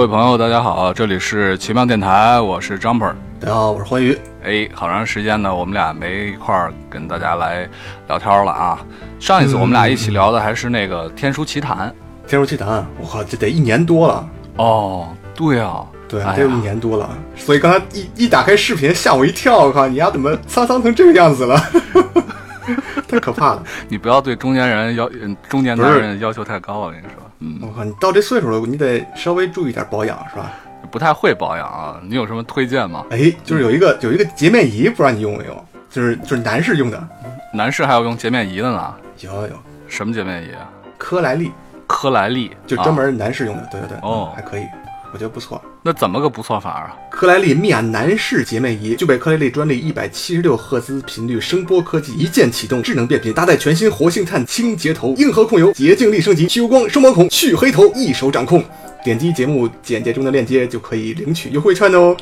各位朋友，大家好，这里是奇妙电台，我是 Jumper。大家好，我是欢愉。哎，好长时间呢，我们俩没一块儿跟大家来聊天了啊。上一次我们俩一起聊的还是那个《天书奇谭》。天书奇谈，我靠，这得一年多了。哦，对啊，对，哎呀得有一年多了。所以刚才一一打开视频，吓我一跳，我靠，你丫怎么沧桑成这个样子了？太可怕了！你不要对中年人要嗯中年男人要求太高，我跟你说，嗯，我靠，你到这岁数了，你得稍微注意点保养，是吧？不太会保养啊。你有什么推荐吗？哎，就是有一个有一个洁面仪，不知道你用没用？就是就是男士用的，男士还有用洁面仪的呢？有有什么洁面仪啊？科莱丽，科莱丽，就专门男士用的，对对对，哦嗯还可以，我觉得不错。那怎么个不错法啊？科莱丽米亚男士洁面仪具备科莱丽专利一百七十六赫兹频率声波科技，一键启动智能变频，搭载全新活性炭清洁头、硬核控油、洁净力升级、去油光、收毛孔、去黑头，一手掌控。点击节目简介中的链接就可以领取优惠券哦。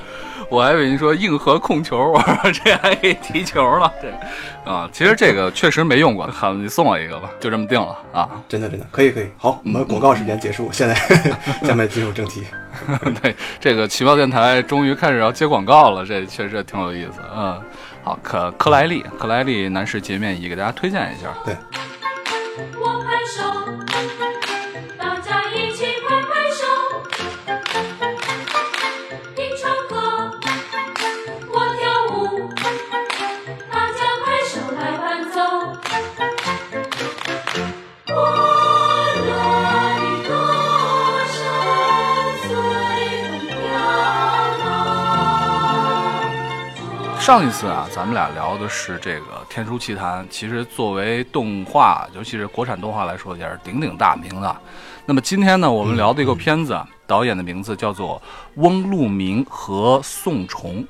我还以为你说硬核控球，我说这还可以踢球了，这啊，其实这个确实没用过，好，你送我一个吧，就这么定了啊。真的真的可以可以。好，我们广告时间结束，现在 下面进入正题。对，这个奇妙电台终于开始要接广告了，这确实挺有意思。嗯，好，克克莱利，克莱利男士洁面仪给大家推荐一下。对，上一次啊，咱们俩聊的是这个《天书奇谭》，其实作为动画，尤其是国产动画来说，也是鼎鼎大名的。那么今天呢，我们聊的一个片子，啊，导演的名字叫做翁路明和宋崇，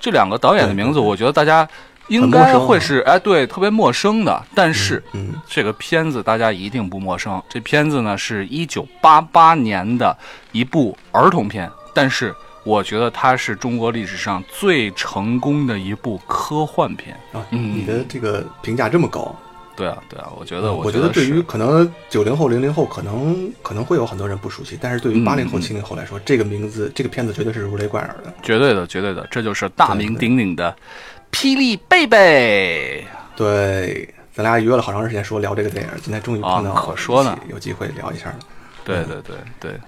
这两个导演的名字，我觉得大家应该会是哎，对，特别陌生的。但是嗯，这个片子大家一定不陌生，这片子呢是一九八八年的一部儿童片，但是我觉得它是中国历史上最成功的一部科幻片。啊，嗯你的这个评价这么高，对啊，对啊，我觉得，我觉得对于可能九零后、零零后可能可能会有很多人不熟悉，但是对于嗯八零后、嗯七零后来说，这个名字、这个片子绝对是如雷贯耳的。绝对的，绝对的，这就是大名鼎鼎的《霹雳贝贝》。对，咱俩约了好长时间说聊这个电影，今天终于碰到，啊可说呢，有机会聊一下了。对对对对，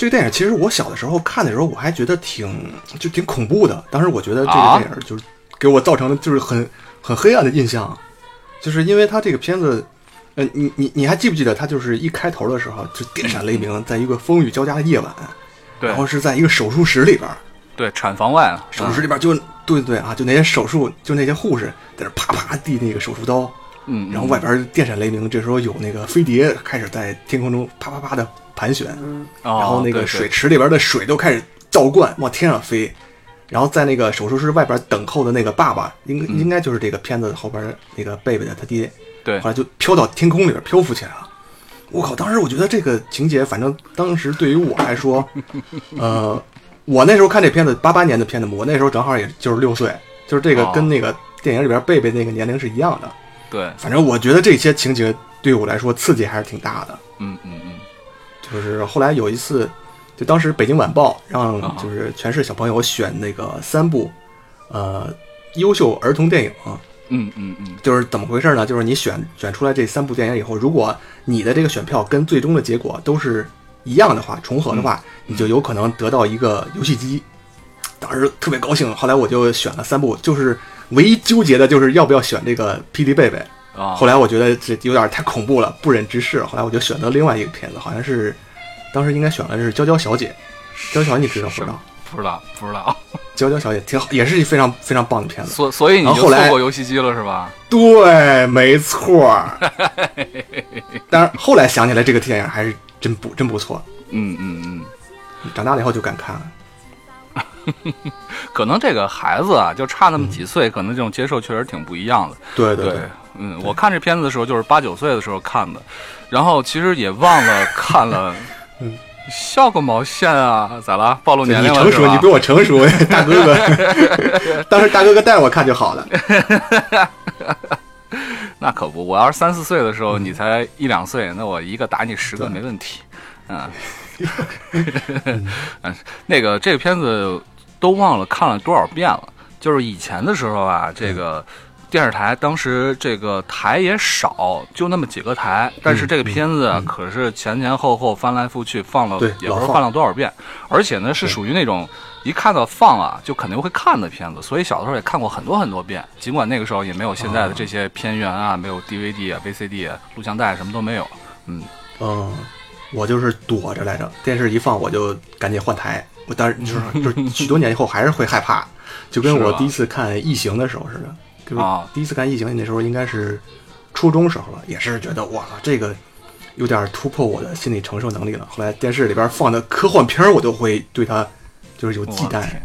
这个电影其实我小的时候看的时候，我还觉得挺就挺恐怖的。当时我觉得这啊？个电影就是给我造成的就是很很黑暗的印象，就是因为它这个片子，呃，你你你还记不记得它就是一开头的时候就电闪雷鸣，在一个风雨交加的夜晚，对然后是在一个手术室里边，对，产房外啊，手术室里边就对对对啊，就那些手术，就那些护士在那啪啪递那个手术刀，嗯，嗯然后外边电闪雷鸣，这时候有那个飞碟开始在天空中啪啪啪的盘旋，哦然后那个水池里边的水都开始倒灌往天上飞，然后在那个手术室外边等候的那个爸爸，应应该就是这个片子后边那个贝贝的他爹，对后来就飘到天空里边漂浮起来了。我靠！当时我觉得这个情节，反正当时对于我来说，呃，我那时候看这片子，八八年的片子，我那时候正好也就是六岁，就是这个哦跟那个电影里边贝贝那个年龄是一样的。对，反正我觉得这些情节对我来说刺激还是挺大的。嗯嗯嗯，就是后来有一次，就当时《北京晚报》让啊就是全市小朋友选那个三部，呃，优秀儿童电影。嗯嗯嗯，就是怎么回事呢？就是你选选出来这三部电影以后，如果你的这个选票跟最终的结果都是一样的话，重合的话，你就有可能得到一个游戏机。当时特别高兴，后来我就选了三部，就是唯一纠结的就是要不要选这个《霹雳贝贝》。啊，后来我觉得这有点太恐怖了，不忍直视。后来我就选择另外一个片子，好像是当时应该选的是《娇娇小姐》。娇娇小姐你知道不知道？不知道不知道，娇娇小姐挺好，也是一非常非常棒的片子。所所以你后后来错过游戏机了是吧？对，没错儿。但是后来想起来，这个电影还是真不真不错。嗯嗯嗯。长大了以后就敢看了。可能这个孩子啊，就差那么几岁，可能这种接受确实挺不一样的。对对对，嗯，我看这片子的时候就是八九岁的时候看的，然后其实也忘了 看了。嗯，笑个毛线啊！咋了？暴露年龄了你成熟，你比我成熟，大哥哥。当时大哥哥带着我看就好了。那可不，我要是三四岁的时候，你才一两岁，那我一个打你十个没问题。嗯，那个这个片子都忘了看了多少遍了。就是以前的时候啊，这个电视台当时这个台也少，就那么几个台，但是这个片子啊可是前前后后翻来覆去放了对，也不知道放了多少遍，而且呢是属于那种一看到放啊就肯定会看的片子，所以小的时候也看过很多很多遍。尽管那个时候也没有现在的这些片源啊，没有 DVD 啊、VCD 啊、录像带什么都没有。嗯，嗯，我就是躲着来着，电视一放我就赶紧换台。我当时就是 就是许多年以后还是会害怕，就跟我第一次看《异形》的时候似的。就是啊第一次看《异形》那时候应该是初中时候了，也是觉得哇，这个有点突破我的心理承受能力了。后来电视里边放的科幻片儿，我都会对它就是有忌惮。我天，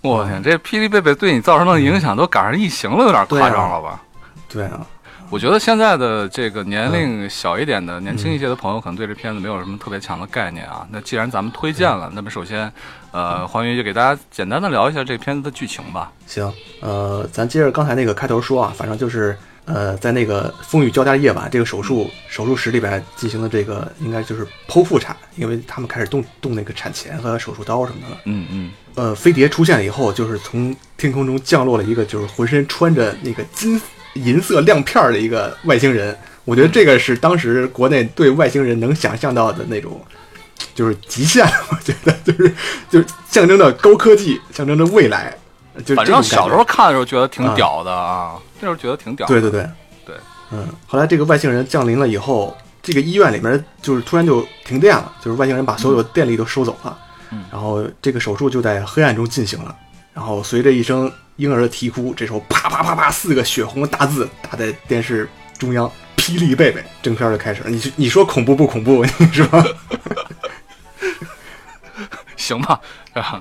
我天，这霹雳贝贝对你造成的影响都赶上异形了，有点夸张了吧？对啊，我觉得现在的这个年龄小一点的、年轻一些的朋友，可能对这片子没有什么特别强的概念啊。那既然咱们推荐了，那么首先，呃，黄云就给大家简单的聊一下这片子的剧情吧。行，呃，咱接着刚才那个开头说啊，反正就是呃，在那个风雨交加的夜晚，这个手术手术室里边进行的这个应该就是剖腹产，因为他们开始动动那个产钳和手术刀什么的了。嗯嗯，呃，飞碟出现了以后，就是从天空中降落了一个就是浑身穿着那个金银色亮片儿的一个外星人。我觉得这个是当时国内对外星人能想象到的那种，就是极限了。我觉得就是 就是象征着高科技，象征着未来。就是反正小时候看的时候觉得挺啊屌的啊，那时候觉得挺屌的。对对对对，嗯，后来这个外星人降临了以后，这个医院里面就是突然就停电了，就是外星人把所有的电力都收走了，嗯然后这个手术就在黑暗中进行了，然后随着一声婴儿的啼哭，这时候啪啪啪啪四个血红的大字打在电视中央，霹雳贝贝，正片就开始了。你你说恐怖不恐怖？你说？行吧，然后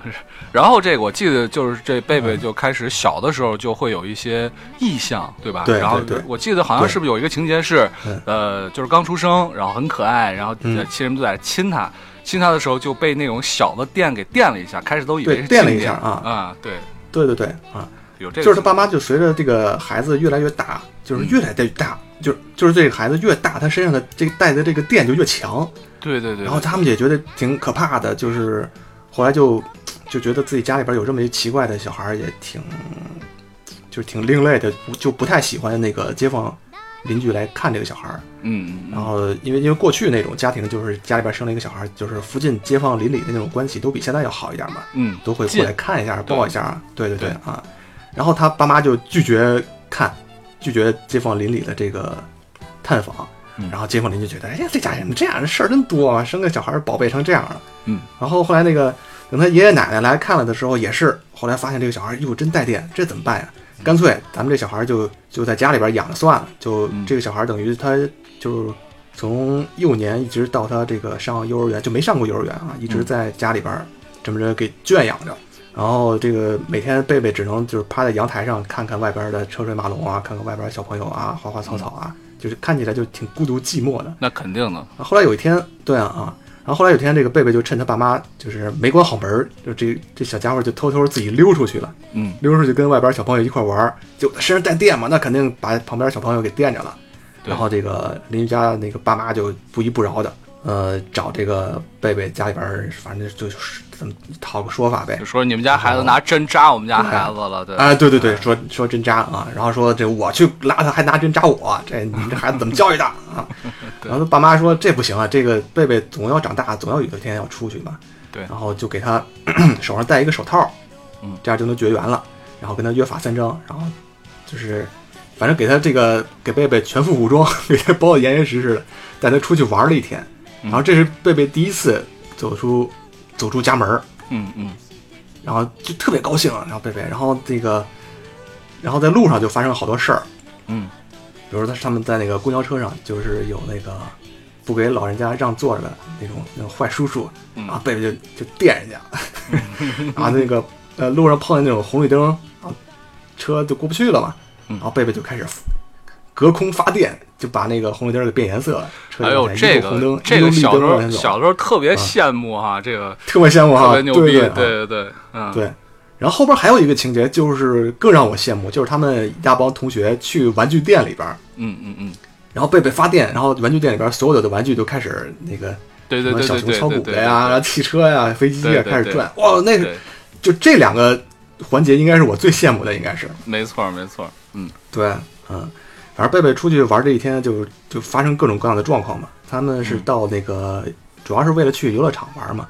然后这个我记得就是这贝贝就开始小的时候就会有一些异象，对吧？对然后我记得好像是不是有一个情节是嗯，呃，就是刚出生，然后很可爱，然后亲人都在亲他，亲他的时候就被那种小的电给电了一下，开始都以为电了一下啊。啊，对，对对对啊，有这个就是他爸妈就随着这个孩子越来越大，就是越来越大，就是就是这个孩子越大，他身上的这个带的这个电就越强。对对对，然后他们也觉得挺可怕的，就是后来就就觉得自己家里边有这么一奇怪的小孩，也挺就是挺另类的，就不太喜欢那个街坊邻居来看这个小孩儿。嗯然后因为因为过去那种家庭就是家里边生了一个小孩儿，就是附近街坊邻里的那种关系都比现在要好一点嘛，嗯都会过来看一下、抱一下。对对对对啊，然后他爸妈就拒绝看，拒绝街坊邻里的这个探访。嗯然后街坊邻居觉得，哎呀，这家人这样的事儿真多啊，生个小孩儿宝贝成这样了。嗯，然后后来那个等他爷爷奶奶来看了的时候，也是后来发现这个小孩儿哟真带电，这怎么办呀？干脆咱们这小孩儿就就在家里边养着算了，就嗯这个小孩儿等于他就是从幼年一直到他这个上幼儿园就没上过幼儿园啊，一直嗯在家里边儿这么着给圈养着。然后这个每天贝贝只能就是趴在阳台上看看外边的车水马龙啊，看看外边小朋友啊，花花草草啊，就是看起来就挺孤独寂寞的。那肯定的，后来有一天，对啊啊，然后后来有一天，这个贝贝就趁他爸妈就是没关好门儿，就这这小家伙就偷偷自己溜出去了，嗯溜出去跟外边小朋友一块玩儿，就身上带电嘛，那肯定把旁边小朋友给电着了。对然后这个邻居家那个爸妈就不依不饶的，呃，找这个贝贝家里边儿，反正就是怎么讨个说法呗就。说你们家孩子拿针扎我们家孩子了，对，啊，对对对，说说针扎啊，然后说这我去拉他，还拿针扎我，这你们这孩子怎么教育的啊？对。然后他爸妈说这不行啊，这个贝贝总要长大，总要有一天要出去嘛。对。然后就给他 手上戴一个手套，嗯。这样就能绝缘了。然后跟他约法三章，然后就是反正给他这个给贝贝全副武装，给他包的严严实实的，带他出去玩了一天。嗯。然后这是贝贝第一次走出走出家门儿，嗯嗯。然后就特别高兴，然后贝贝，然后这个，然后在路上就发生了好多事儿，嗯比如说他他们在那个公交车上，就是有那个不给老人家让座的那种那种坏叔叔，然后嗯。贝贝就就电人家，然 后那个呃路上碰见那种红绿灯，车就过不去了嘛，嗯。然后贝贝就开始隔空发电，就把那个红绿灯给变颜色了，车还就往前有这一路红灯个，这个小时候小时候特别羡慕哈，这个特别羡慕哈，特别牛逼，对对对对对，嗯，对，然后后边还有一个情节，就是更让我羡慕，就是他们一大帮同学去玩具店里边，嗯嗯嗯，然后贝贝发电，然后玩具店里边所有的玩具都开始那个对对对小熊敲鼓的呀，汽车呀、飞机呀对对对开始转，哇，那个，就这两个环节应该是我最羡慕的，应该是。没错没错，嗯。对，嗯，反正贝贝出去玩这一天就就发生各种各样的状况嘛。他们是嗯。到那个，主要是为了去游乐场玩嘛。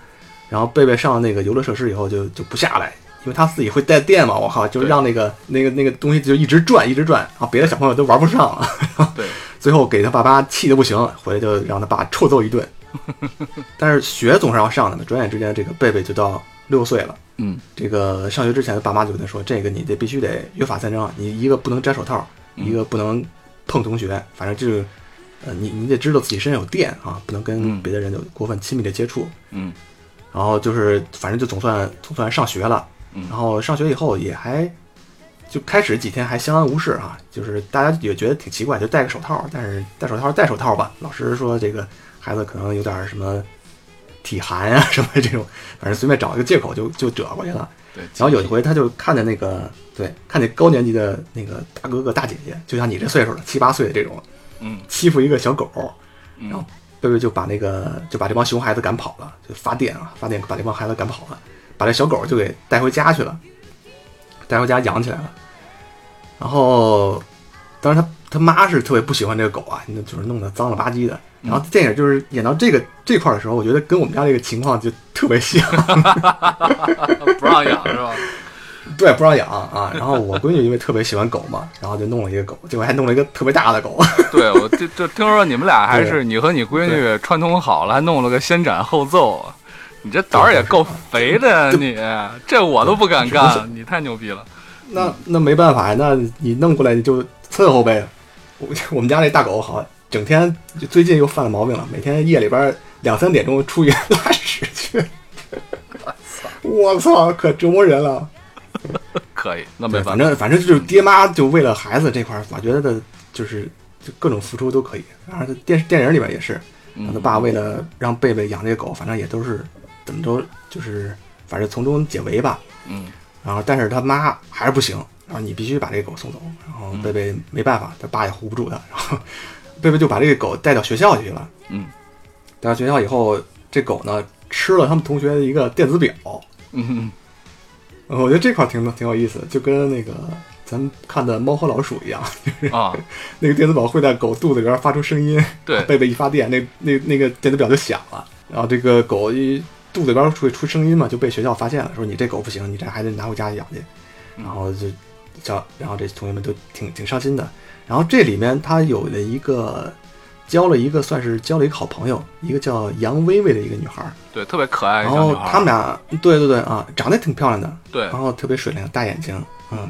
然后贝贝上那个游乐设施以后就就不下来，因为他自己会带电嘛，我靠，就让那个那个那个东西就一直转一直转，然后别的小朋友都玩不上了。对，最后给他爸妈气的不行，回来就让他爸臭揍一顿。但是学总是要上的嘛，转眼之间这个贝贝就到六岁了。嗯这个上学之前，爸妈就跟他说：“这个你得必须得约法三章，你一个不能摘手套，嗯一个不能碰同学，反正就是，呃，你你得知道自己身上有电啊，不能跟嗯别的人有过分亲密的接触。嗯然后就是，反正就总算总算上学了。嗯。然后上学以后也还就开始几天还相安无事啊，就是大家也觉得挺奇怪，就戴个手套，但是戴手套戴手套吧，老师说这个孩子可能有点什么体寒啊什么这种，反正随便找一个借口就就折过去了。对，然后有一回他就看见那个对，看见高年级的那个大哥哥大姐姐，就像你这岁数的七八岁的这种，嗯。欺负一个小狗，嗯。然后贝贝就把那个就把这帮熊孩子赶跑了，就发电啊，发电把这帮孩子赶跑了，把这小狗就给带回家去了，带回家养起来了。然后，当时他他妈是特别不喜欢这个狗啊，那就是弄得脏了吧唧的。然后电影就是演到这个这块的时候，我觉得跟我们家这个情况就特别像，不让养是吧？对，不让养啊。然后我闺女因为特别喜欢狗嘛，然后就弄了一个狗，结果还弄了一个特别大的狗。对，我就就听说你们俩还是你和你闺女串通好了，还弄了个先斩后奏。你这胆儿也够肥的呀，你这我都不敢干，你太牛逼了。那那没办法呀，那你弄过来你就伺候呗。我我们家那大狗好，整天就最近又犯了毛病了，每天夜里边两三点钟出去 拉屎去。我操，可折磨人了。可以，那没，办法。反正反正就是爹妈就为了孩子这块儿，我觉得就是就各种付出都可以。然后电视电影里边也是，他嗯爸为了让贝贝养这个狗，反正也都是怎么着，就是反正从中解围吧。嗯然后但是他妈还是不行，然后你必须把这个狗送走。然后贝贝没办法，他爸也护不住他，然后贝贝就把这个狗带到学校去了。嗯带到学校以后，这狗呢吃了他们同学的一个电子表，嗯嗯我觉得这块儿挺挺有意思的，就跟那个咱们看的《猫和老鼠》一样，嗯啊，那个电子表会在狗肚子里边发出声音，对贝贝一发电，那那那个电子表就响了，然后这个狗一肚子里边会出声音嘛，就被学校发现了，说你这狗不行，你这还得拿回家养去，然后就叫，然后这同学们都挺挺伤心的。然后这里面他有了一个交了一个算是交了一个好朋友，一个叫杨薇薇的一个女孩儿，对，特别可爱然后。他们俩对对对啊，长得挺漂亮的，对然后特别水灵，大眼睛，嗯，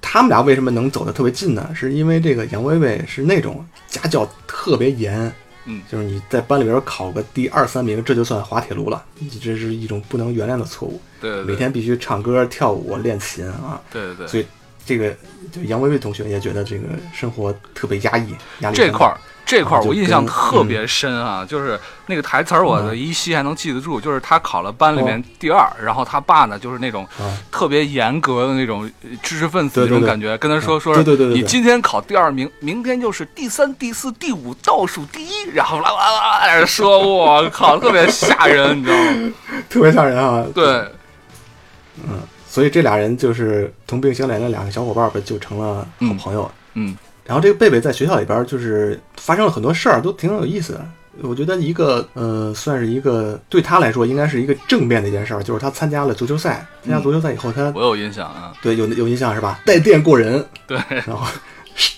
他们俩为什么能走得特别近呢？是因为这个杨薇薇是那种家教特别严，嗯。就是你在班里边考个第二三名，这就算滑铁卢了，你这是一种不能原谅的错误。对对对，每天必须唱歌、跳舞、练琴啊，对对对，所以这个就杨薇薇同学也觉得这个生活特别压抑，压力这块儿这块儿我印象特别深啊，就是那个台词儿我的嗯依稀还能记得住，就是他考了班里面第二，然后他爸呢就是那种啊，特别严格的那种呃知识分子那种感觉，跟他说嗯说，你今天考第二名，明天就是第三、第四、第五倒数第一，然后啦啦啦啦在那说，我靠，特别吓人，你知道吗？特别吓人啊。对，嗯所以这俩人就是同病相怜的两个小伙伴儿，就成了好朋友。嗯然后这个贝贝在学校里边就是发生了很多事儿，都挺有意思的。我觉得一个呃，算是一个对他来说应该是一个正面的一件事儿，就是他参加了足球赛。参加足球赛以后，他我有印象啊，对有有印象是吧？带电过人，对，然后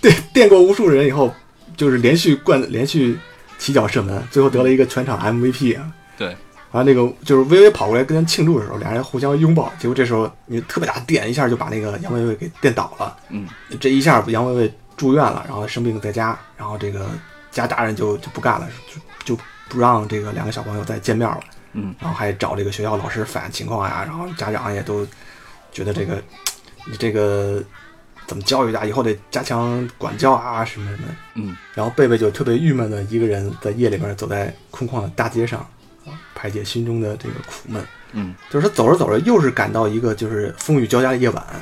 电电过无数人以后，就是连续灌连续起脚射门，最后得了一个全场 MVP 啊。对，完了那个就是微微跑过来跟人庆祝的时候，俩人互相拥抱，结果这时候你特别大的电一下就把那个杨薇薇给电倒了。嗯这一下杨薇薇住院了，然后生病在家，然后这个家大人就就不干了，就就不让这个两个小朋友再见面了，嗯。然后还找这个学校老师反映情况呀，然后家长也都觉得这个你这个怎么教育啊，以后得加强管教啊什么什么。的。嗯。然后贝贝就特别郁闷的一个人在夜里边走在空旷的大街上，啊，排解心中的这个苦闷。嗯。就是他走着走着，又是赶到一个就是风雨交加的夜晚，嗯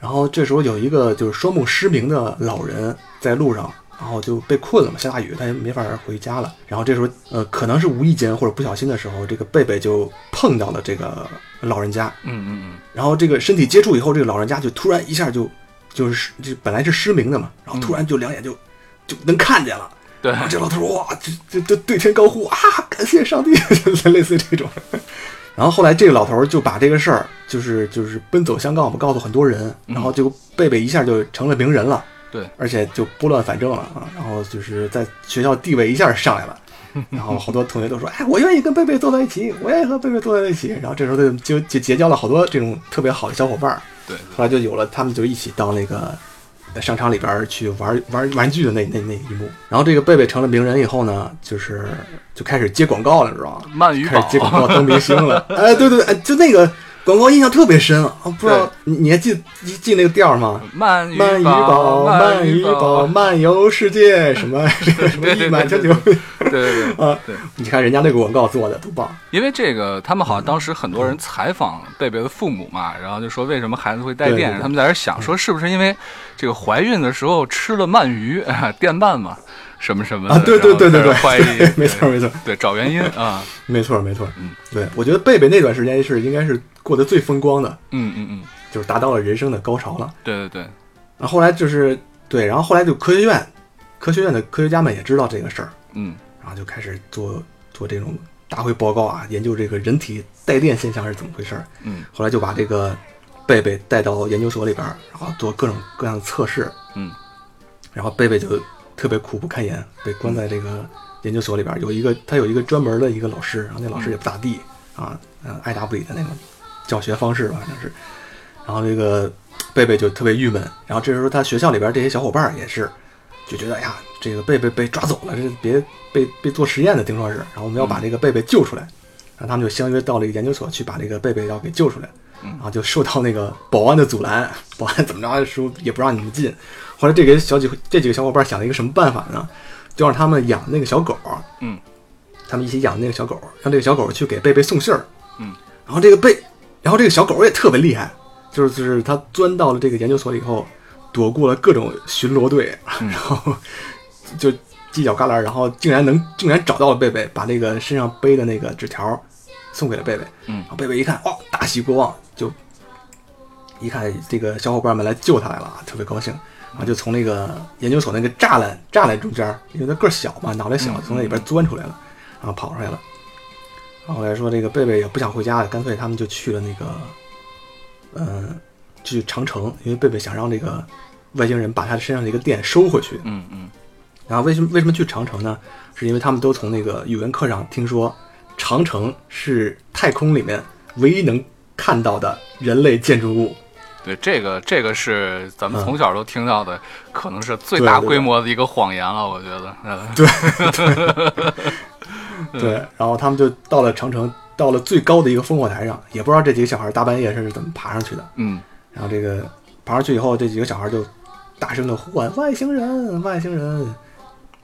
然后这时候有一个就是双目失明的老人在路上然后就被困了嘛，下大雨，他也没法回家了。然后这时候，呃，可能是无意间或者不小心的时候，这个贝贝就碰到了这个老人家，嗯嗯嗯，然后这个身体接触以后，这个老人家就突然一下就就是就本来是失明的嘛，然后突然就两眼就就能看见了。对然后这老头哇，这这这对天高呼啊，感谢上帝，类似这种。然后后来这个老头儿就把这个事儿，就是就是奔走相告嘛，告诉很多人，然后就贝贝一下就成了名人了，对，而且就拨乱反正了啊，然后就是在学校地位一下上来了。然后好多同学都说：“哎，我愿意跟贝贝坐在一起，我愿意和贝贝坐在一起。”然后这时候就就就结交了好多这种特别好的小伙伴儿。对，后来就有了他们就一起到那个商场里边去玩玩玩具的那那那一幕。然后这个贝贝成了名人以后呢，就是就开始接广告了，你知道吗？鳗鱼开始接广告当明星了。哎，对对对，哎，就那个广告印象特别深啊！不知道你你还记记记那个调儿吗？鳗鱼鳗鱼堡，鳗鱼堡，漫游世界，什么 这个什么对对一满江对酒对对对。啊对！你看人家那个广告做的多棒！因为这个，他们好像当时很多人采访贝贝的父母嘛，然后就说为什么孩子会带电，他们在这想说是不是因为这个怀孕的时候吃了鳗鱼，啊电鳗嘛，什么什么的，啊，对对对对对，怀疑，没错没错对，找原因啊，没错没错。嗯，对，我觉得贝贝那段时间是应该是过得最风光的，嗯嗯嗯，就是达到了人生的高潮了。对对对，然后后来就是对，然后后来就科学院，科学院的科学家们也知道这个事儿，嗯然后就开始做做这种大会报告啊，研究这个人体带电现象是怎么回事儿。嗯后来就把这个贝贝带到研究所里边儿，然后做各种各样的测试。嗯然后贝贝就特别苦不堪言，被关在这个研究所里边儿。有一个他有一个专门的一个老师，然后那老师也不咋地啊，嗯，爱答不理的那种教学方式吧，反正是。然后这个贝贝就特别郁闷。然后这时候他学校里边这些小伙伴儿也是，就觉得哎呀，这个贝贝被抓走了，这别被被做实验的，听说是。然后我们要把这个贝贝救出来。然后他们就相约到了一个研究所去把这个贝贝要给救出来。然后就受到那个保安的阻拦，保安怎么着说也不让你们进。后来这个小几这几个小伙伴想了一个什么办法呢？就让他们养那个小狗，嗯，他们一起养那个小狗，让这个小狗去给贝贝送信儿，嗯，然后这个贝，然后这个小狗也特别厉害，就是就是它钻到了这个研究所以后，躲过了各种巡逻队，嗯。然后就犄角旮旯，然后竟然能竟然找到了贝贝，把那个身上背的那个纸条送给了贝贝，嗯。然后贝贝一看，哦，大喜过望，就一看这个小伙伴们来救他来了，特别高兴，然后就从那个研究所那个栅栏栅栏中间，因为他个儿小嘛，脑袋小，从那里边钻出来了，然后跑出来了。然后后来说这个贝贝也不想回家了，干脆他们就去了那个，嗯、去长城，因为贝贝想让这个外星人把他身上的一个电收回去。嗯嗯然后为什么为什么去长城呢？是因为他们都从那个语文课上听说，长城是太空里面唯一能看到的人类建筑物。对，这个这个是咱们嗯从小都听到的，可能是最大对对规模的一个谎言了，我觉得。嗯对，然后他们就到了长城，到了最高的一个烽火台上，也不知道这几个小孩大半夜是怎么爬上去的。嗯然后这个爬上去以后，这几个小孩就大声的呼唤外星人，外星人，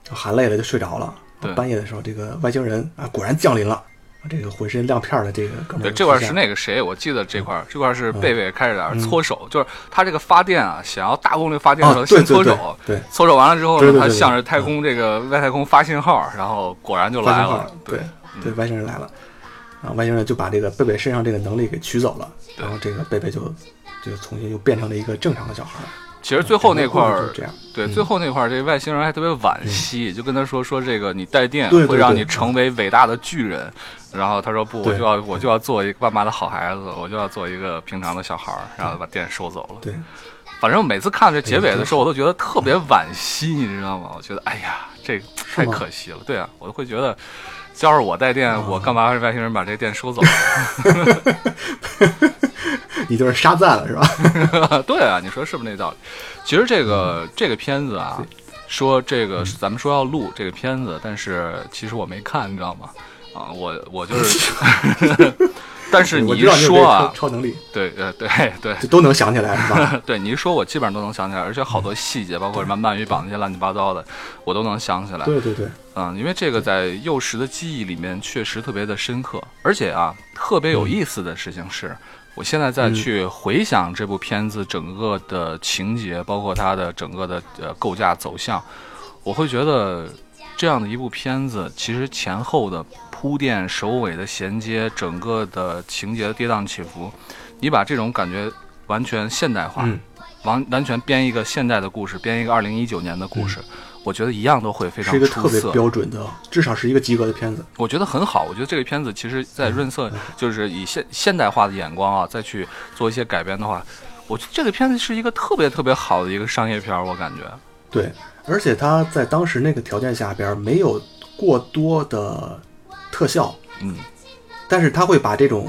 喊累了就睡着了。半夜的时候，这个外星人啊果然降临了，这个浑身亮片儿的这个哥们儿对，这块儿是那个谁，我记得这块儿这块儿是嗯贝贝开始在那搓手，就是他这个发电啊，想要大功率发电的时先搓手，对，搓手完了之后呢，他向着太空这个外太空发信号，然后果然就来了，对对，外星人来了，然后外星人就把这个贝贝身上这个能力给取走了，然后这个贝贝就就重新又变成了一个正常的小孩儿。其实最后那块儿对，嗯。最后那块儿，这外星人还特别惋惜，就跟他说说这个你带电会让你成为伟大的巨人，然后他说不，我就要我就要做一个爸妈的好孩子，我就要做一个平常的小孩儿，然后把电收走了。对，反正每次看这结尾的时候，哎我都觉得特别惋惜，你知道吗？我觉得哎呀，这太可惜了。对啊，我都会觉得，要是我带电，哦我干嘛让外星人把这电收走？你就是沙赞了是吧？对啊，你说是不是那道理？其实这个这个片子啊，说这个咱们说要录这个片子，但是其实我没看，你知道吗？啊，我我就是，但是你一说啊超，超能力，对呃对对就都能想起来是吧？对，你一说，我基本上都能想起来，而且好多细节，包括什么鳗鱼绑那些乱七八糟的，我都能想起来。对对对，嗯，因为这个在幼时的记忆里面确实特别的深刻，而且啊，特别有意思的事情是，我现在再嗯。去回想这部片子整个的情节，包括它的整个的呃构架走向，我会觉得这样的一部片子，其实前后的铺垫、首尾的衔接，整个的情节的跌宕起伏，你把这种感觉完全现代化，嗯。完完全编一个现代的故事，编一个二零一九年的故事，我觉得一样都会非常嗯是一个特别。标准的，至少是一个及格的片子。我觉得很好，我觉得这个片子其实在润色，就是以现现代化的眼光啊，再去做一些改编的话，我觉得这个片子是一个特别特别好的一个商业片儿，我感觉。对，而且它在当时那个条件下边没有过多的特效，嗯，但是它会把这种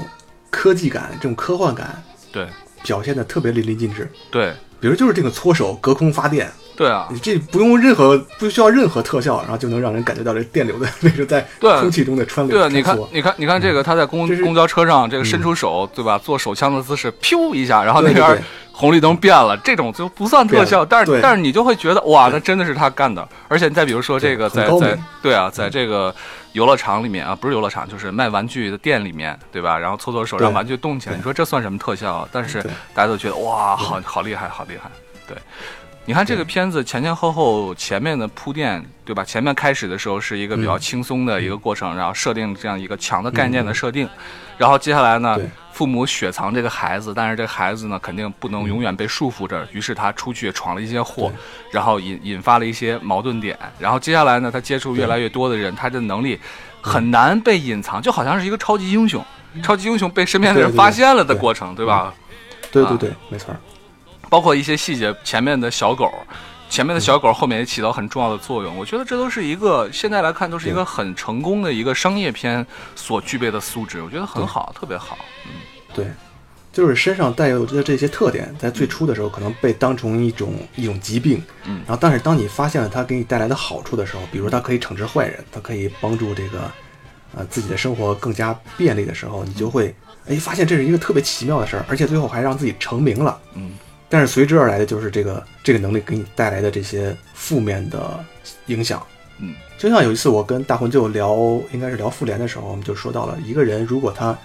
科技感、这种科幻感对表现的特别淋漓尽致。对比如就是这个搓手隔空发电，对啊，你这不用任何不需要任何特效，然后就能让人感觉到这电流的那个在空气中的穿流。对啊，你看，你看，你看这个，他在公公交车上这个伸出手，对吧？做手枪的姿势，噗一下，然后那边红绿灯变了，这种就不算特效，但是但是你就会觉得哇，那真的是他干的。而且你再比如说这个，在在对啊，在这个游乐场里面啊，不是游乐场，就是卖玩具的店里面，对吧？然后搓搓手对。让玩具动起来，你说这算什么特效啊？但是大家都觉得哇，好好厉害，好厉害，对。你看这个片子前前后后前面的铺垫，对吧？前面开始的时候是一个比较嗯。轻松的一个过程，然后设定这样一个强的概念的设定，然后接下来呢，父母雪藏这个孩子，但是这个孩子呢肯定不能永远被束缚着，于是他出去闯了一些祸，然后引引发了一些矛盾点，然后接下来呢，他接触越来越多的人，他的能力很难被隐藏，就好像是一个超级英雄，超级英雄被身边的人发现了的过程，对吧？啊对对对，没错儿。包括一些细节，前面的小狗，前面的小狗后面也起到很重要的作用。我觉得这都是一个现在来看都是一个很成功的一个商业片所具备的素质，我觉得很好，特别好。嗯对，就是身上带有的这些特点，在最初的时候可能被当成一种一种疾病，嗯然后但是当你发现了它给你带来的好处的时候，比如它可以惩治坏人，它可以帮助这个呃自己的生活更加便利的时候，你就会哎发现这是一个特别奇妙的事儿，而且最后还让自己成名了。嗯，但是随之而来的就是这个这个能力给你带来的这些负面的影响。嗯，就像有一次我跟大魂舅聊，应该是聊复联的时候，我们就说到了一个人如果他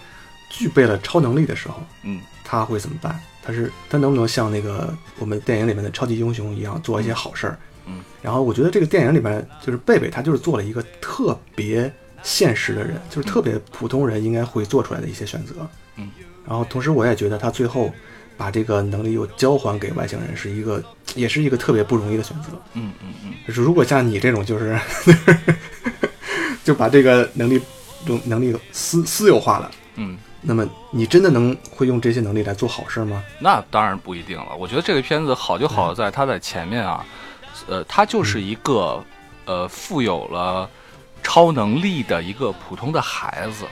具备了超能力的时候，嗯他会怎么办？他是他能不能像那个我们电影里面的超级英雄一样做一些好事儿？嗯，然后我觉得这个电影里面就是贝贝，他就是做了一个特别现实的人，就是特别普通人应该会做出来的一些选择。嗯，然后同时我也觉得他最后把这个能力又交还给外星人，是一个也是一个特别不容易的选择。嗯嗯嗯，就是如果像你这种，就是 就把这个能力能能力私私有化了。嗯，那么你真的能会用这些能力来做好事吗？那当然不一定了。我觉得这个片子好就好在它在前面啊，呃，它就是一个呃富有了超能力的一个普通的孩子，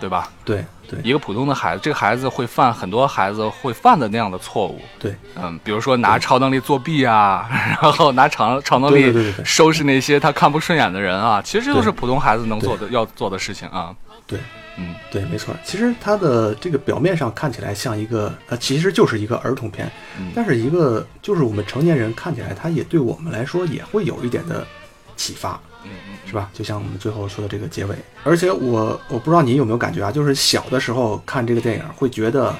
对吧？对对。一个普通的孩子，这个孩子会犯很多孩子会犯的那样的错误，对。嗯，比如说拿超能力作弊啊，然后拿超超能力收拾那些他看不顺眼的人啊，其实这都是普通孩子能做的要做的事情啊。对。嗯。对，没错。其实他的这个表面上看起来像一个呃，其实就是一个儿童片，嗯。但是一个就是我们成年人看起来，他也对我们来说也会有一点的启发。是吧？就像我们最后说的这个结尾，而且我我不知道你有没有感觉啊，就是小的时候看这个电影，会觉得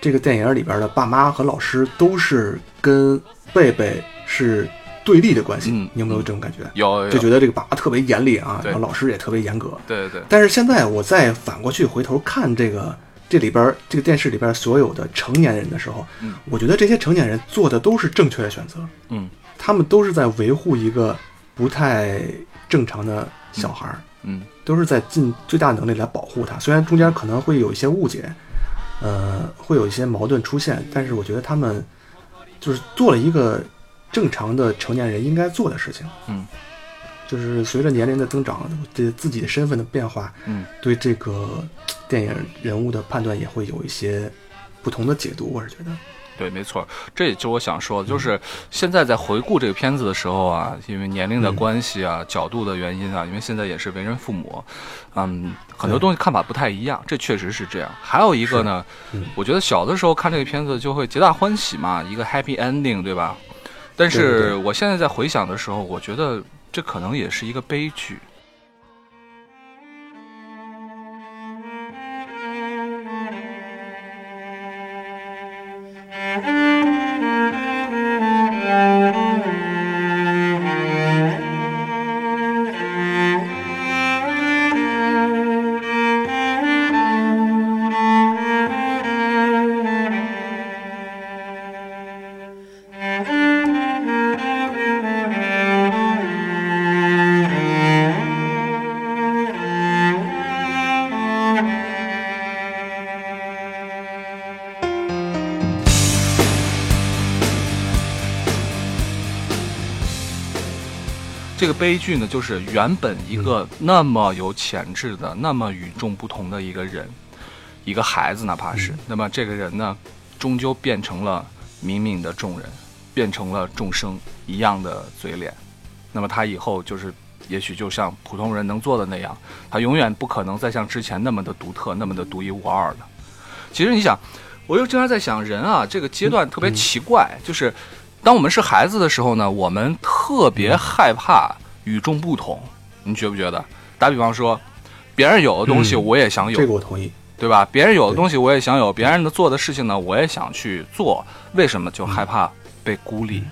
这个电影里边的爸妈和老师都是跟贝贝是对立的关系。嗯你有没有这种感觉？有有就觉得这个爸爸特别严厉啊，然后老师也特别严格。对对对，但是现在我再反过去回头看这个这里边这个电视里边所有的成年人的时候，嗯我觉得这些成年人做的都是正确的选择。嗯他们都是在维护一个不太正常的小孩儿，嗯都是在尽最大能力来保护他。虽然中间可能会有一些误解，呃，会有一些矛盾出现，但是我觉得他们就是做了一个正常的成年人应该做的事情。嗯，就是随着年龄的增长，对自己的身份的变化，嗯对这个电影人物的判断也会有一些不同的解读。我是觉得，对，没错，这也就是我想说的，就是现在在回顾这个片子的时候啊，因为年龄的关系啊、角度的原因啊，因为现在也是为人父母，嗯，很多东西看法不太一样，这确实是这样。还有一个呢，嗯我觉得小的时候看这个片子就会皆大欢喜嘛，一个 happy ending，对吧？但是我现在在回想的时候，我觉得这可能也是一个悲剧。这个悲剧呢，就是原本一个那么有潜质的、那么与众不同的一个人，一个孩子，哪怕是，那么这个人呢，终究变成了冥冥的众人，变成了众生一样的嘴脸。那么他以后就是，也许就像普通人能做的那样，他永远不可能再像之前那么的独特、那么的独一无二了。其实你想，我又经常在想，人啊，这个阶段特别奇怪，就是当我们是孩子的时候呢，我们特别害怕与众不同。你觉不觉得？打比方说，别人有的东西嗯我也想有，这个我同意。对吧？别人有的东西我也想有，别人的做的事情呢，我也想去做。为什么？就害怕被孤立，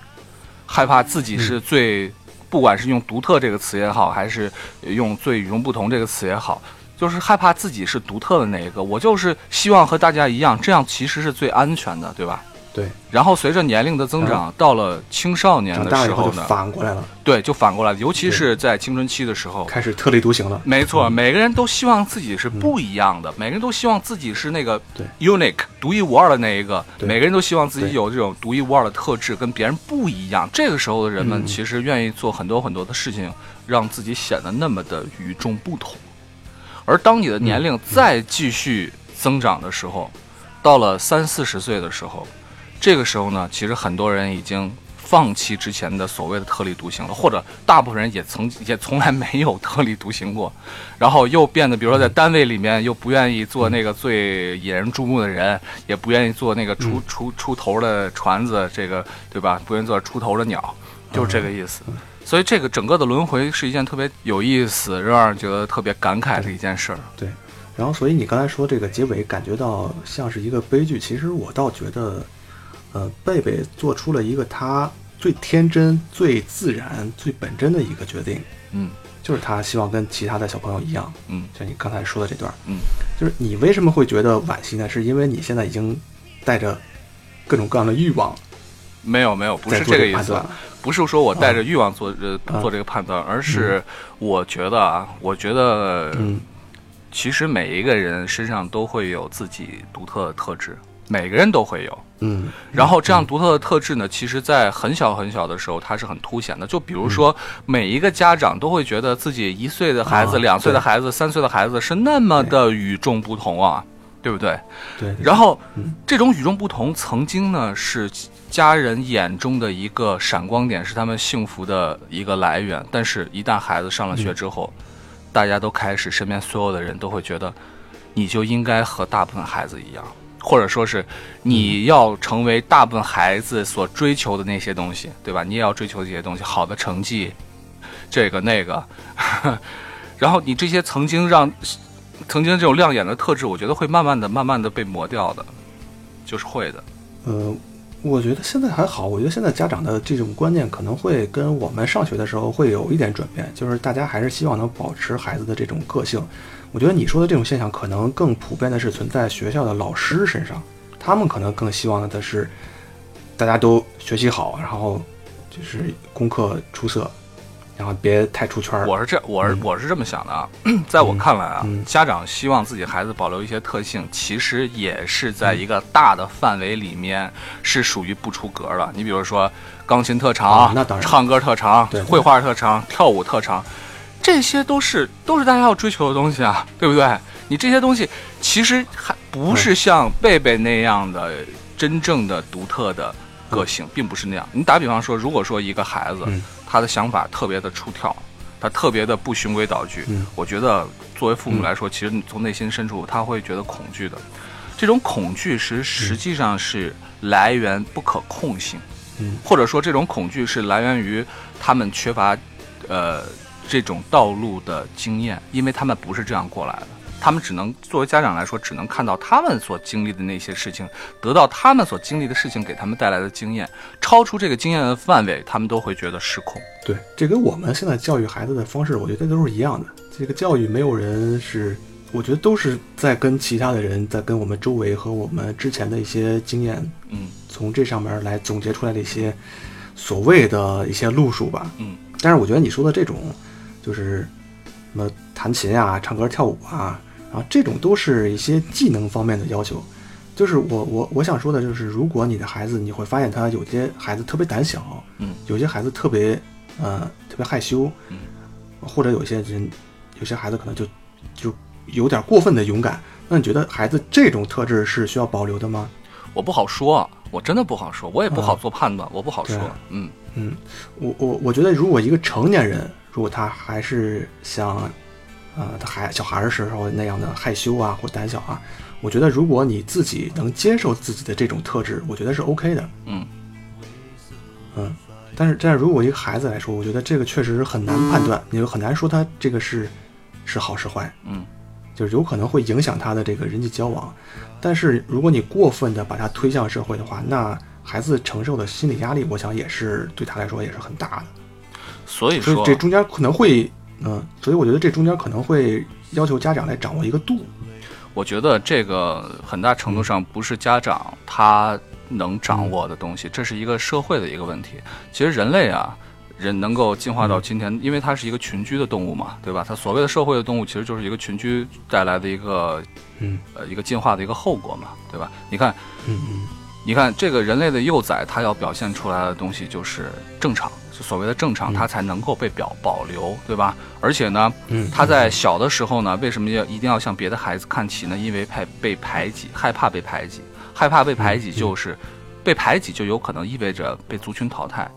害怕自己是最，不管是用独特这个词也好，还是用最与众不同这个词也好，就是害怕自己是独特的那一个。我就是希望和大家一样，这样其实是最安全的，对吧？对，然后随着年龄的增长，到了青少年的时候呢，反过来了，对，就反过来，尤其是在青春期的时候，开始特立独行了。没错，每个人都希望自己是不一样的，每个人都希望自己是那个对。unique 独一无二的那一个，每个人都希望自己有这种独一无二的特质，跟别人不一样。这个时候的人们嗯。其实愿意做很多很多的事情，让自己显得那么的与众不同。而当你的年龄再继续增长的时候，到了三四十岁的时候，这个时候呢，其实很多人已经放弃之前的所谓的特立独行了，或者大部分人也曾 也从来没有特立独行过，然后又变得，比如说在单位里面又不愿意做那个最引人注目的人，也不愿意做那个出出出头的船子，这个对吧？不愿意做出头的鸟，就是这个意思。所以这个整个的轮回是一件特别有意思，让人觉得特别感慨的一件事儿。对，然后所以你刚才说这个结尾感觉到像是一个悲剧，其实我倒觉得，呃，贝贝做出了一个他最天真、最自然、最本真的一个决定，嗯。就是他希望跟其他的小朋友一样，嗯。像你刚才说的这段，嗯，就是你为什么会觉得惋惜呢？是因为你现在已经带着各种各样的欲望没有没有，不是这个意思不是说我带着欲望做呃啊。做这个判断，而是我觉得啊，我觉得嗯。其实每一个人身上都会有自己独特的特质，每个人都会有。嗯。然后这样独特的特质呢，其实在很小很小的时候，它是很凸显的。就比如说，每一个家长都会觉得自己一岁的孩子、啊两岁的孩子、三岁的孩子是那么的与众不同啊，对不对？对，然后嗯。这种与众不同，曾经呢是家人眼中的一个闪光点，是他们幸福的一个来源。但是，一旦孩子上了学之后，大家都开始，身边所有的人都会觉得，你就应该和大部分孩子一样，或者说是你要成为大部分孩子所追求的那些东西，对吧？你也要追求这些东西，好的成绩，这个那个，然后你这些曾经让曾经这种亮眼的特质，我觉得会慢慢的、慢慢的被磨掉的，就是会的。呃，我觉得现在还好，我觉得现在家长的这种观念可能会跟我们上学的时候会有一点转变，就是大家还是希望能保持孩子的这种个性。我觉得你说的这种现象可能更普遍的是存在学校的老师身上，他们可能更希望的是大家都学习好，然后就是功课出色，然后别太出圈儿。我是这，我是、嗯。我是这么想的啊，在我看来啊，嗯家长希望自己孩子保留一些特性，其实也是在一个大的范围里面是属于不出格的。你比如说，钢琴特长，啊那当然。唱歌特长，对对。绘画特长，跳舞特长，这些都是都是大家要追求的东西啊，对不对？你这些东西其实还不是像贝贝那样的真正的独特的个性，并不是那样。你打比方说，如果说一个孩子，嗯他的想法特别的出挑，他特别的不循规蹈矩，嗯我觉得作为父母来说，其实你从内心深处他会觉得恐惧的。这种恐惧实实际上是来源不可控性，嗯或者说这种恐惧是来源于他们缺乏，呃，这种道路的经验，因为他们不是这样过来的。他们只能作为家长来说，只能看到他们所经历的那些事情，得到他们所经历的事情给他们带来的经验，超出这个经验的范围，他们都会觉得失控。对，这跟我们现在教育孩子的方式，我觉得都是一样的。这个教育没有人是，我觉得都是在跟其他的人，在跟我们周围和我们之前的一些经验，嗯从这上面来总结出来的一些所谓的一些路数吧。嗯但是我觉得你说的这种，就是什么弹琴啊、唱歌跳舞啊，然后这种都是一些技能方面的要求。就是我我我想说的就是，如果你的孩子，你会发现他有些孩子特别胆小，嗯有些孩子特别呃特别害羞，嗯或者有些人有些孩子可能就就有点过分的勇敢。那你觉得孩子这种特质是需要保留的吗？我不好说，我真的不好说，我也不好嗯做判断，我不好说。嗯嗯，我我我觉得，如果一个成年人，如果他还是像，呃，他还小孩的时候那样的害羞啊或胆小啊，我觉得如果你自己能接受自己的这种特质，我觉得是 OK 的。嗯嗯，但是但是如果一个孩子来说，我觉得这个确实是很难判断，你就很难说他这个是是好是坏，嗯就是有可能会影响他的这个人际交往。但是如果你过分的把他推向社会的话，那孩子承受的心理压力，我想也是对他来说也是很大的。所以说所以这中间可能会，嗯，所以我觉得这中间可能会要求家长来掌握一个度。我觉得这个很大程度上不是家长他能掌握的东西，这是一个社会的一个问题。其实人类啊，人能够进化到今天，因为它是一个群居的动物嘛，对吧？它所谓的社会的动物，其实就是一个群居带来的一个嗯呃一个进化的一个后果嘛，对吧？你看，嗯嗯你看这个人类的幼崽，它要表现出来的东西就是正常，就所谓的正常，嗯它才能够被表保留，对吧？而且呢，嗯，他在小的时候呢，为什么要一定要向别的孩子看齐呢？因为怕被排挤，害怕被排挤，害怕被排挤就是被排挤就有可能意味着被族群淘汰。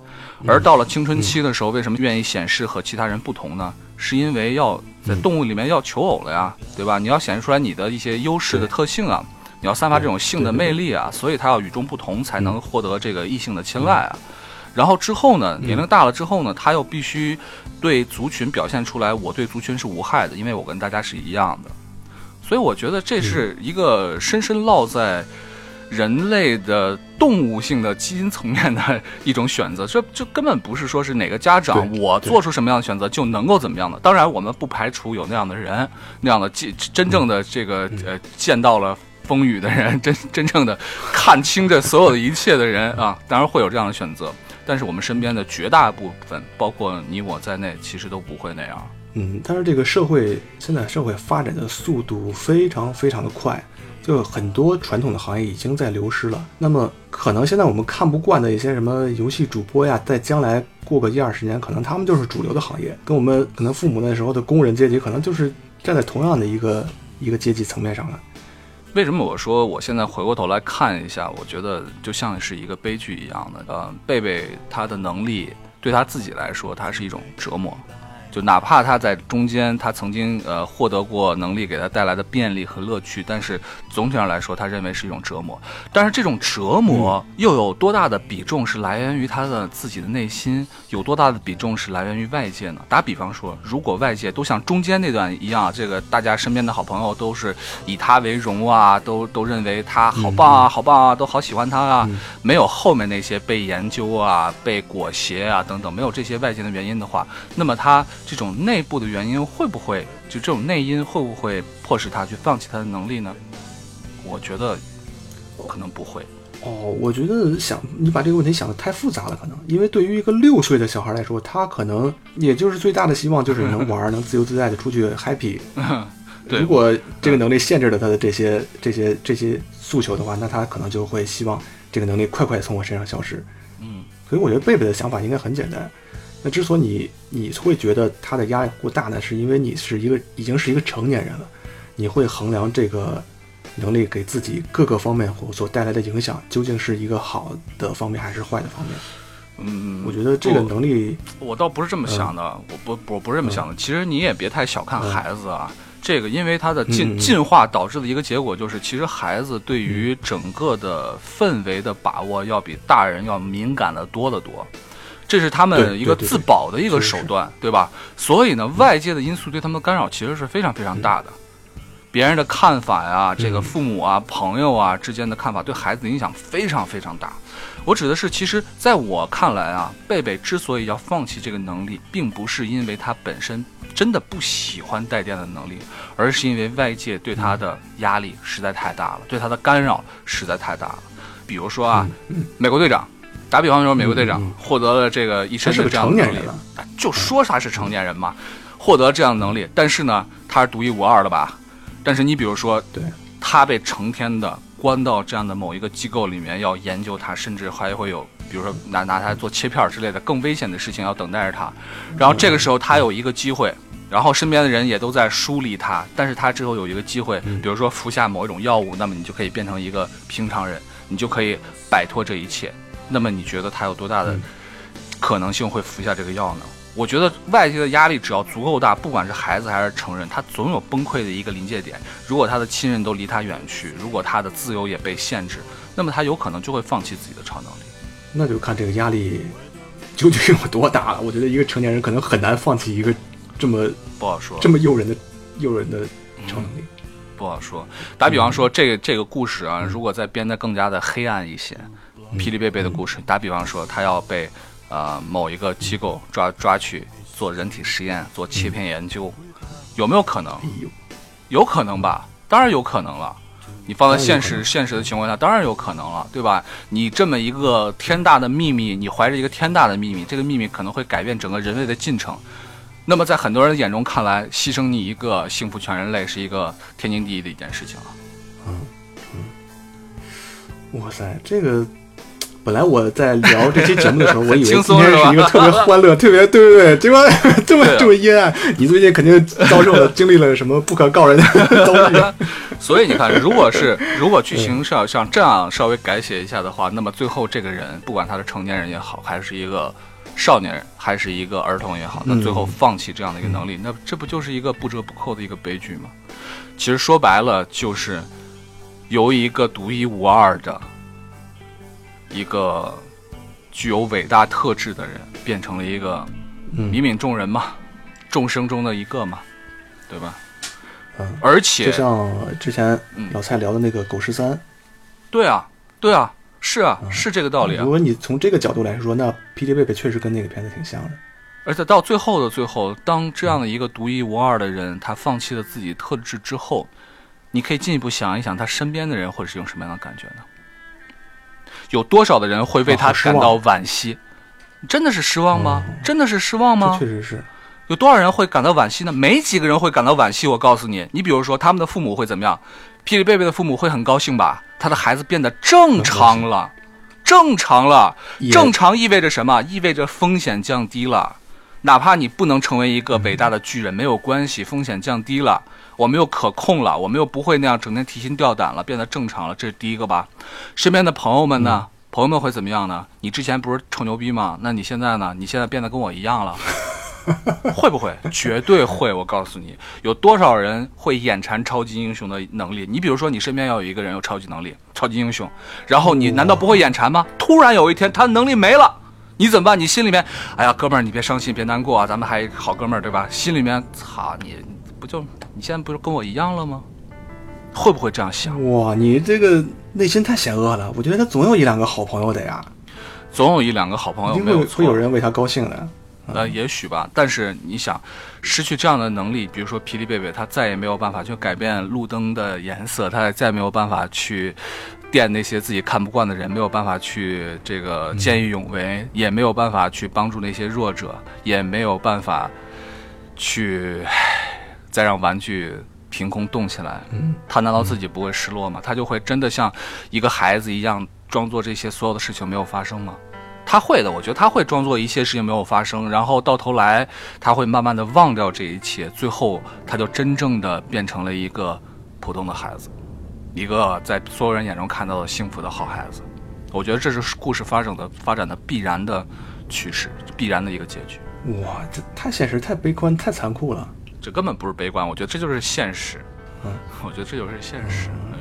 而到了青春期的时候，为什么愿意显示和其他人不同呢？是因为要在动物里面要求偶了呀，对吧？你要显示出来你的一些优势的特性啊，你要散发这种性的魅力啊，所以他要与众不同，才能获得这个异性的青睐啊。然后之后呢，年龄大了之后呢，他又必须对族群表现出来，我对族群是无害的，因为我跟大家是一样的。所以我觉得这是一个深深烙在人类的动物性的基因层面的一种选择，这这根本不是说是哪个家长我做出什么样的选择就能够怎么样的。当然，我们不排除有那样的人，那样的见真正的这个呃见到了。风雨的人，真真正的看清这所有的一切的人啊，当然会有这样的选择，但是我们身边的绝大部分，包括你我在内，其实都不会那样。嗯，但是这个社会现在社会发展的速度非常非常的快，就很多传统的行业已经在流失了。那么可能现在我们看不惯的一些什么游戏主播呀，在将来过个一二十年，可能他们就是主流的行业，跟我们可能父母那时候的工人阶级，可能就是站在同样的一个一个阶级层面上了。为什么我说我现在回过头来看一下，我觉得就像是一个悲剧一样的。呃，贝贝他的能力对他自己来说，他是一种折磨。就哪怕他在中间，他曾经呃获得过能力给他带来的便利和乐趣，但是总体上来说，他认为是一种折磨。但是这种折磨又有多大的比重是来源于他的自己的内心，有多大的比重是来源于外界呢？打比方说，如果外界都像中间那段一样，这个大家身边的好朋友都是以他为荣啊，都都认为他好棒啊，好棒啊，都好喜欢他啊，没有后面那些被研究啊、被裹挟啊等等，没有这些外界的原因的话，那么他这种内部的原因会不会就这种内因会不会迫使他去放弃他的能力呢？我觉得可能不会。哦，我觉得想你把这个问题想的太复杂了，可能因为对于一个六岁的小孩来说，他可能也就是最大的希望就是能玩，能自由自在的出去 happy。对如果这个能力限制了他的这些这些这些诉求的话，那他可能就会希望这个能力快快从我身上消失。嗯，所以我觉得贝贝的想法应该很简单。那之所以你你会觉得他的压力过大呢，是因为你是一个已经是一个成年人了，你会衡量这个能力给自己各个方面所带来的影响，究竟是一个好的方面还是坏的方面？嗯，我觉得这个能力，我倒不是这么想的，我不我不是这么想的。其实你也别太小看孩子啊，这个因为他的进进化导致的一个结果就是，其实孩子对于整个的氛围的把握要比大人要敏感的多得多。这是他们一个自保的一个手段，对吧？所以呢，外界的因素对他们的干扰其实是非常非常大的。别人的看法呀，这个嗯父母啊、朋友啊之间的看法，对孩子的影响非常非常大。我指的是，其实在我看来啊，贝贝之所以要放弃这个能力，并不是因为他本身真的不喜欢带电的能力，而是因为外界对他的压力实在太大了，对他的干扰实在太大了。比如说啊，美国队长，打比方说，美国队长获得了这个一身的这样的能力就说他是成年人嘛，获得这样的能力，但是呢，他是独一无二的吧？但是你比如说，对，他被成天的关到这样的某一个机构里面，要研究他，甚至还会有比如说拿拿他做切片儿之类的更危险的事情要等待着他。然后这个时候他有一个机会，然后身边的人也都在疏离他，但是他之后有一个机会，比如说服下某一种药物，那么你就可以变成一个平常人，你就可以摆脱这一切。那么你觉得他有多大的嗯可能性会服下这个药呢？我觉得外界的压力只要足够大，不管是孩子还是成人，他总有崩溃的一个临界点。如果他的亲人都离他远去，如果他的自由也被限制，那么他有可能就会放弃自己的超能力。那就看这个压力究竟有多大了。我觉得一个成年人可能很难放弃一个这么不好说，这么诱人的诱人的超能力。不好说。打比方说，这个这个故事啊，如果再编得更加的黑暗一些，霹雳贝贝的故事，打比方说，他要被呃某一个机构抓抓去做人体实验，做切片研究，有没有可能？有可能吧，当然有可能了。你放在现实现实的情况下，当然有可能了，对吧？你这么一个天大的秘密，你怀着一个天大的秘密，这个秘密可能会改变整个人类的进程。那么在很多人眼中看来，牺牲你一个，幸福全人类是一个天经地义的一件事情了。哇塞，这个。本来我在聊这期节目的时候，我以为轻今天松是一个特别欢乐、特别对对对，结果 这么这么阴暗。你最近肯定遭受了、经历了什么不可告人的 遭遇。所以你看，如果是如果剧情是要像这样稍微改写一下的话，那么最后这个人，不管他是成年人也好，还是一个少年人，还是一个儿童也好，那最后放弃这样的一个能力，那这不就是一个不折不扣的一个悲剧吗？其实说白了，就是由一个独一无二的一个具有伟大特质的人，变成了一个嗯芸芸众人嘛，众生中的一个嘛，对吧？嗯，而且就像之前嗯老蔡聊的那个狗十三，对啊，对啊，是啊，是这个道理啊如。果你从这个角度来说，那霹雳贝贝确实跟那个片子挺像的。而且到最后的最后，当这样的一个独一无二的人，他放弃了自己特质之后，你可以进一步想一想，他身边的人会是用什么样的感觉呢？有多少的人会为他感到惋惜？真的是失望吗？真的是失望吗？确实是，有多少人会感到惋惜呢？没几个人会感到惋惜。我告诉你，你比如说他们的父母会怎么样？霹雳贝贝的父母会很高兴吧？他的孩子变得正常了，正常了。正常意味着什么？意味着风险降低了。哪怕你不能成为一个伟大的巨人，没有关系，风险降低了，我们又可控了，我们又不会那样整天提心吊胆了，变得正常了，这是第一个吧。身边的朋友们呢？朋友们会怎么样呢？你之前不是臭牛逼吗？那你现在呢？你现在变得跟我一样了。会不会？绝对会！我告诉你，有多少人会眼馋超级英雄的能力？你比如说，你身边要有一个人有超级能力，超级英雄，然后你难道不会眼馋吗？突然有一天他能力没了，你怎么办？你心里面，哎呀，哥们儿，你别伤心，别难过啊，咱们还好哥们儿，对吧？心里面，操你，不就你现在不是跟我一样了吗？会不会这样想？哇，你这个内心太险恶了。我觉得他总有一两个好朋友的呀，总有一两个好朋友没有错会会有人为他高兴的。呃，也许吧，但是你想，失去这样的能力，比如说霹雳贝贝，他再也没有办法去改变路灯的颜色，他也再也没有办法去电那些自己看不惯的人，没有办法去这个见义勇为，也没有办法去帮助那些弱者，也没有办法去唉再让玩具凭空动起来。嗯，他难道自己不会失落吗？他就会真的像一个孩子一样，装作这些所有的事情没有发生吗？他会的，我觉得他会装作一切事情没有发生，然后到头来他会慢慢的忘掉这一切，最后他就真正的变成了一个普通的孩子，一个在所有人眼中看到的幸福的好孩子。我觉得这是故事发展的发展的必然的趋势，必然的一个结局。哇，这太现实、太悲观、太残酷了。这根本不是悲观，我觉得这就是现实。嗯，我觉得这就是现实。嗯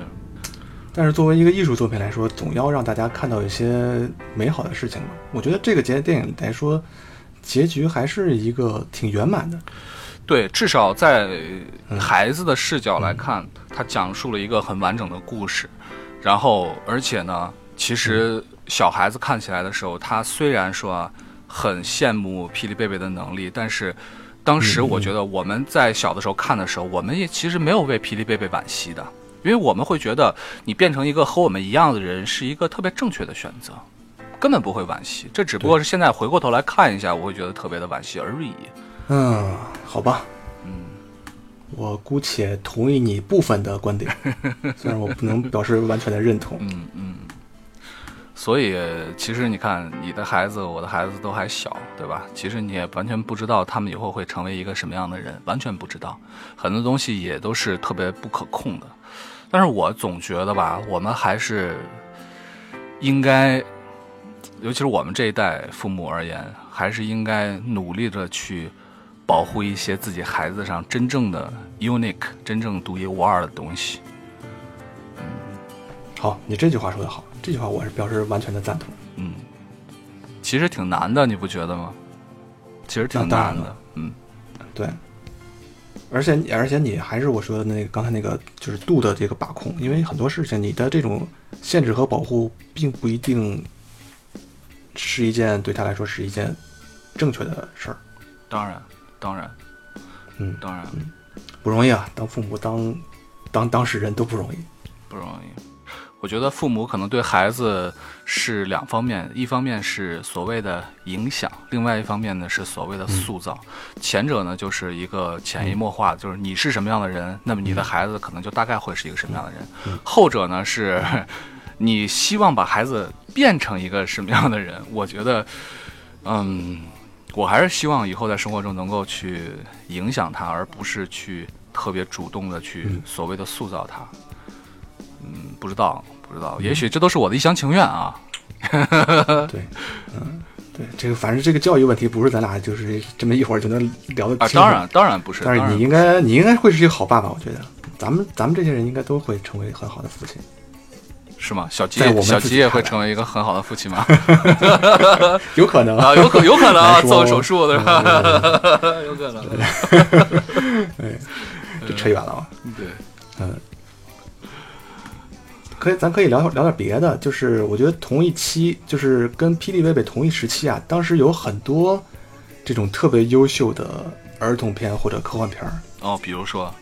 但是作为一个艺术作品来说，总要让大家看到一些美好的事情嘛。我觉得这个节电影来说，结局还是一个挺圆满的。对，至少在孩子的视角来看，他讲述了一个很完整的故事。然后，而且呢，其实小孩子看起来的时候，他虽然说啊很羡慕霹雳贝贝的能力，但是当时我觉得我们在小的时候看的时候，我们也其实没有为霹雳贝贝惋惜的，因为我们会觉得你变成一个和我们一样的人是一个特别正确的选择，根本不会惋惜。这只不过是现在回过头来看一下，我会觉得特别的惋惜而已。嗯，好吧，嗯。我姑且同意你部分的观点，虽然我不能表示完全的认同。嗯嗯，所以其实你看，你的孩子、我的孩子都还小，对吧？其实你也完全不知道他们以后会成为一个什么样的人，完全不知道。很多东西也都是特别不可控的。但是我总觉得吧，我们还是应该，尤其是我们这一代父母而言，还是应该努力的去保护一些自己孩子上真正的 unique、真正独一无二的东西。好，你这句话说的好，这句话我是表示完全的赞同。嗯，其实挺难的，你不觉得吗？其实挺难的。嗯，对，而且而且你还是我说的那个刚才那个就是度的这个把控，因为很多事情你的这种限制和保护，并不一定是一件对他来说是一件正确的事儿，当然，当然，嗯，当然不容易啊，当父母当当当事人都不容易。不容易。我觉得父母可能对孩子是两方面，一方面是所谓的影响，另外一方面呢是所谓的塑造。前者呢就是一个潜移默化，就是你是什么样的人，那么你的孩子可能就大概会是一个什么样的人。后者呢是你希望把孩子变成一个什么样的人。我觉得，嗯，我还是希望以后在生活中能够去影响他，而不是去特别主动的去嗯所谓的塑造他。嗯，不知道，不知道，也许这都是我的一厢情愿啊。对，嗯，对，这个反正这个教育问题不是咱俩就是这么一会儿就能聊得啊，清楚。当然，当然不是，但是你应该你应该会是一个好爸爸，我觉得咱们咱们这些人应该都会成为很好的父亲。是吗？小吉小吉也会成为一个很好的父亲吗？有可能啊，有可有可能啊，做个手术对吧？有可能。这扯远了啊。对，可以，咱可以聊聊点别的。就是我觉得同一期，就是跟霹雳贝贝同一时期啊，当时有很多这种特别优秀的儿童片或者科幻片儿哦，比如说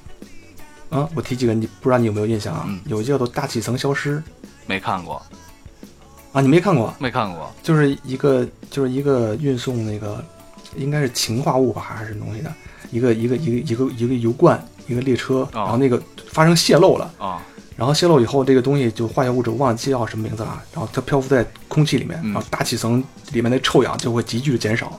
啊。我提几个，你不知道你有没有印象啊？嗯有一个叫做《大气层消失》没看过，啊，你没看过？没看过。就是一个就是一个运送那个应该是氰化物吧，还是什么东西的一个一个一个一个一个油罐一个列车，然后那个发生泄漏了，啊，然后泄漏以后这个东西就化学物质我忘记叫什么名字了，然后它漂浮在空气里面，嗯然后大气层里面的臭氧就会急剧的减少，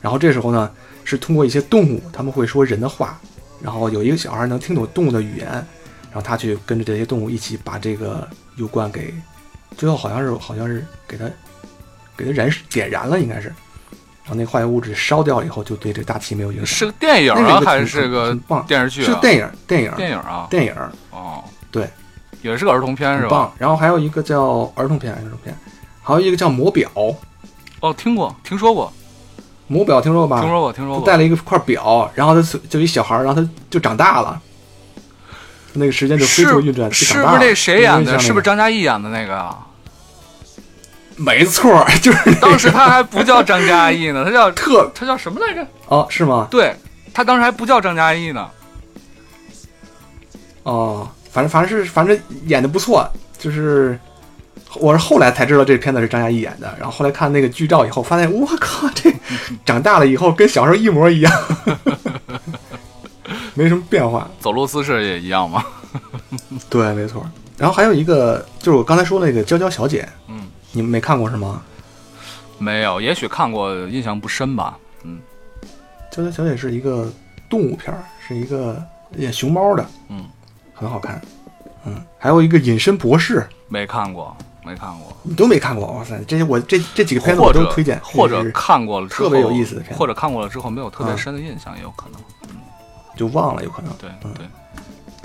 然后这时候呢是通过一些动物，他们会说人的话，然后有一个小孩能听懂动物的语言，然后他去跟着这些动物一起把这个油罐给，最后好像是好像是给它给它燃点燃了，应该是，然后那化学物质烧掉了以后，就对这个大气没有影响。是个电影啊，还是个棒电视剧啊？是电影，电影，电影啊。电影，哦，对，也是个儿童片是吧？然后还有一个叫儿童片，儿童片，还有一个叫魔表，哦，听过，听说过，魔表听说过吧？听说过，听说过。就带了一个块表，然后他就就一小孩儿，然后他就长大了，那个时间就飞速运转，就是。不是那谁演的？是不是？张嘉译演的那个啊？没错，就是那个当时他还不叫张嘉译呢，他叫特他叫什么来着？哦，是吗？对他当时还不叫张嘉译呢。哦，反正反正是反正演的不错，就是我是后来才知道这片子是张嘉译演的，然后后来看那个剧照以后，发现我靠，这 长大了以后跟小时候一模一样，没什么变化。走路姿势也一样吗？对，没错。然后还有一个就是我刚才说那个《娇娇小姐》，嗯，你们没看过是吗？没有，也许看过，印象不深吧。嗯《娇娇小姐》是一个动物片儿，是一个演熊猫的，嗯，很好看。嗯，还有一个《隐身博士》，没看过，没看过。你都没看过？哇塞，这些我这这几个片子我都推荐，或者就是看过了之后特别有意思的片子或者看过了之后没有特别嗯深的印象，也有可能。就忘了有可能。对嗯对，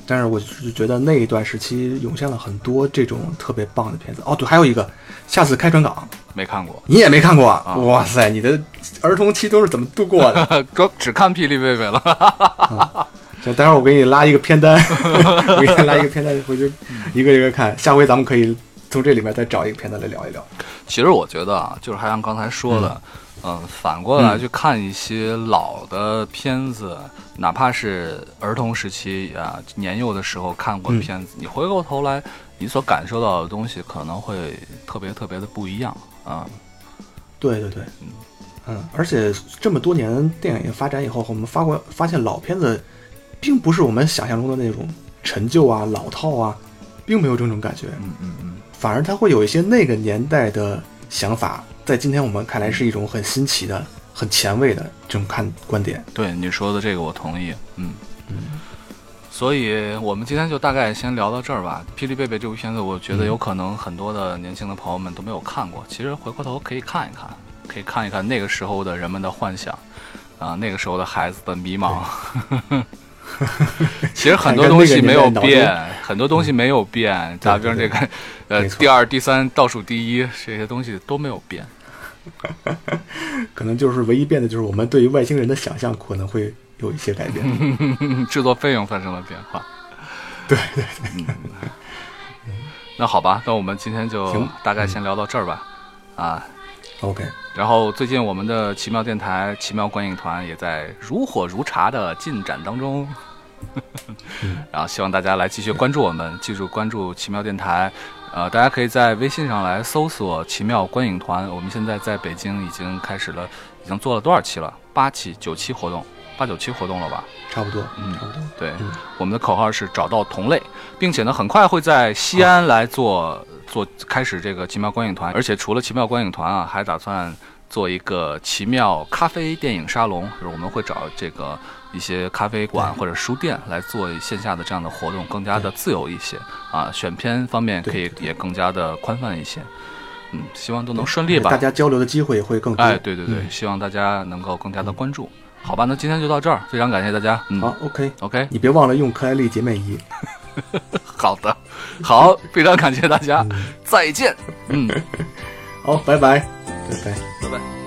但是我是觉得那一段时期涌现了很多这种特别棒的片子。哦，对，还有一个《下次开船港》，没看过。你也没看过啊？哇塞，你的儿童期都是怎么度过的？只只看霹雳贝贝了。行，待会儿我给你拉一个片单，我给你拉一个片单，回去一个一个看。下回咱们可以从这里面再找一个片单来聊一聊。其实我觉得啊，就是还像刚才说的，嗯、反过来去看一些老的片子，哪怕是儿童时期啊、年幼的时候看过的片子，你回过头来，你所感受到的东西可能会特别特别的不一样啊。对对对，嗯，而且这么多年电影发展以后，我们发过发现老片子，并不是我们想象中的那种陈旧啊、老套啊，并没有这种感觉，嗯嗯嗯，反而他会有一些那个年代的想法，在今天我们看来是一种很新奇的、很前卫的这种看观点。对你说的这个我同意，嗯嗯。所以我们今天就大概先聊到这儿吧。《霹雳贝贝》这部片子，我觉得有可能很多的年轻的朋友们都没有看过。其实回过头可以看一看，可以看一看那个时候的人们的幻想，啊，那个时候的孩子的迷茫。其实很多东西没有变，很多东西没有变。打比方这个，呃，第二、第三倒数第一这些东西都没有变。可能就是唯一变的就是我们对于外星人的想象可能会有一些改变，制作费用发生了变化。对对对。那好吧，那我们今天就大概先聊到这儿吧。啊，OK，然后最近我们的奇妙电台、奇妙观影团也在如火如茶的进展当中，然后希望大家来继续关注我们，记住关注奇妙电台。呃，大家可以在微信上来搜索“奇妙观影团”。我们现在在北京已经开始了，已经做了多少期了？八期、九期活动，八九期活动了吧？差不多，嗯差不多。对，嗯我们的口号是找到同类，并且呢，很快会在西安来做做开始这个奇妙观影团，而且除了奇妙观影团啊，还打算做一个奇妙咖啡电影沙龙，就是我们会找这个一些咖啡馆或者书店来做线下的这样的活动，更加的自由一些啊，选片方面可以也更加的宽泛一些。嗯，希望都能顺利吧大。家交流的机会也会更多。哎，对对对，嗯希望大家能够更加的关注。好吧，那今天就到这儿，非常感谢大家。嗯好，OK，，OK，你别忘了用克莱丽洁面仪。好的，好，非常感谢大家，再见。嗯，好，拜拜，拜拜。拜拜。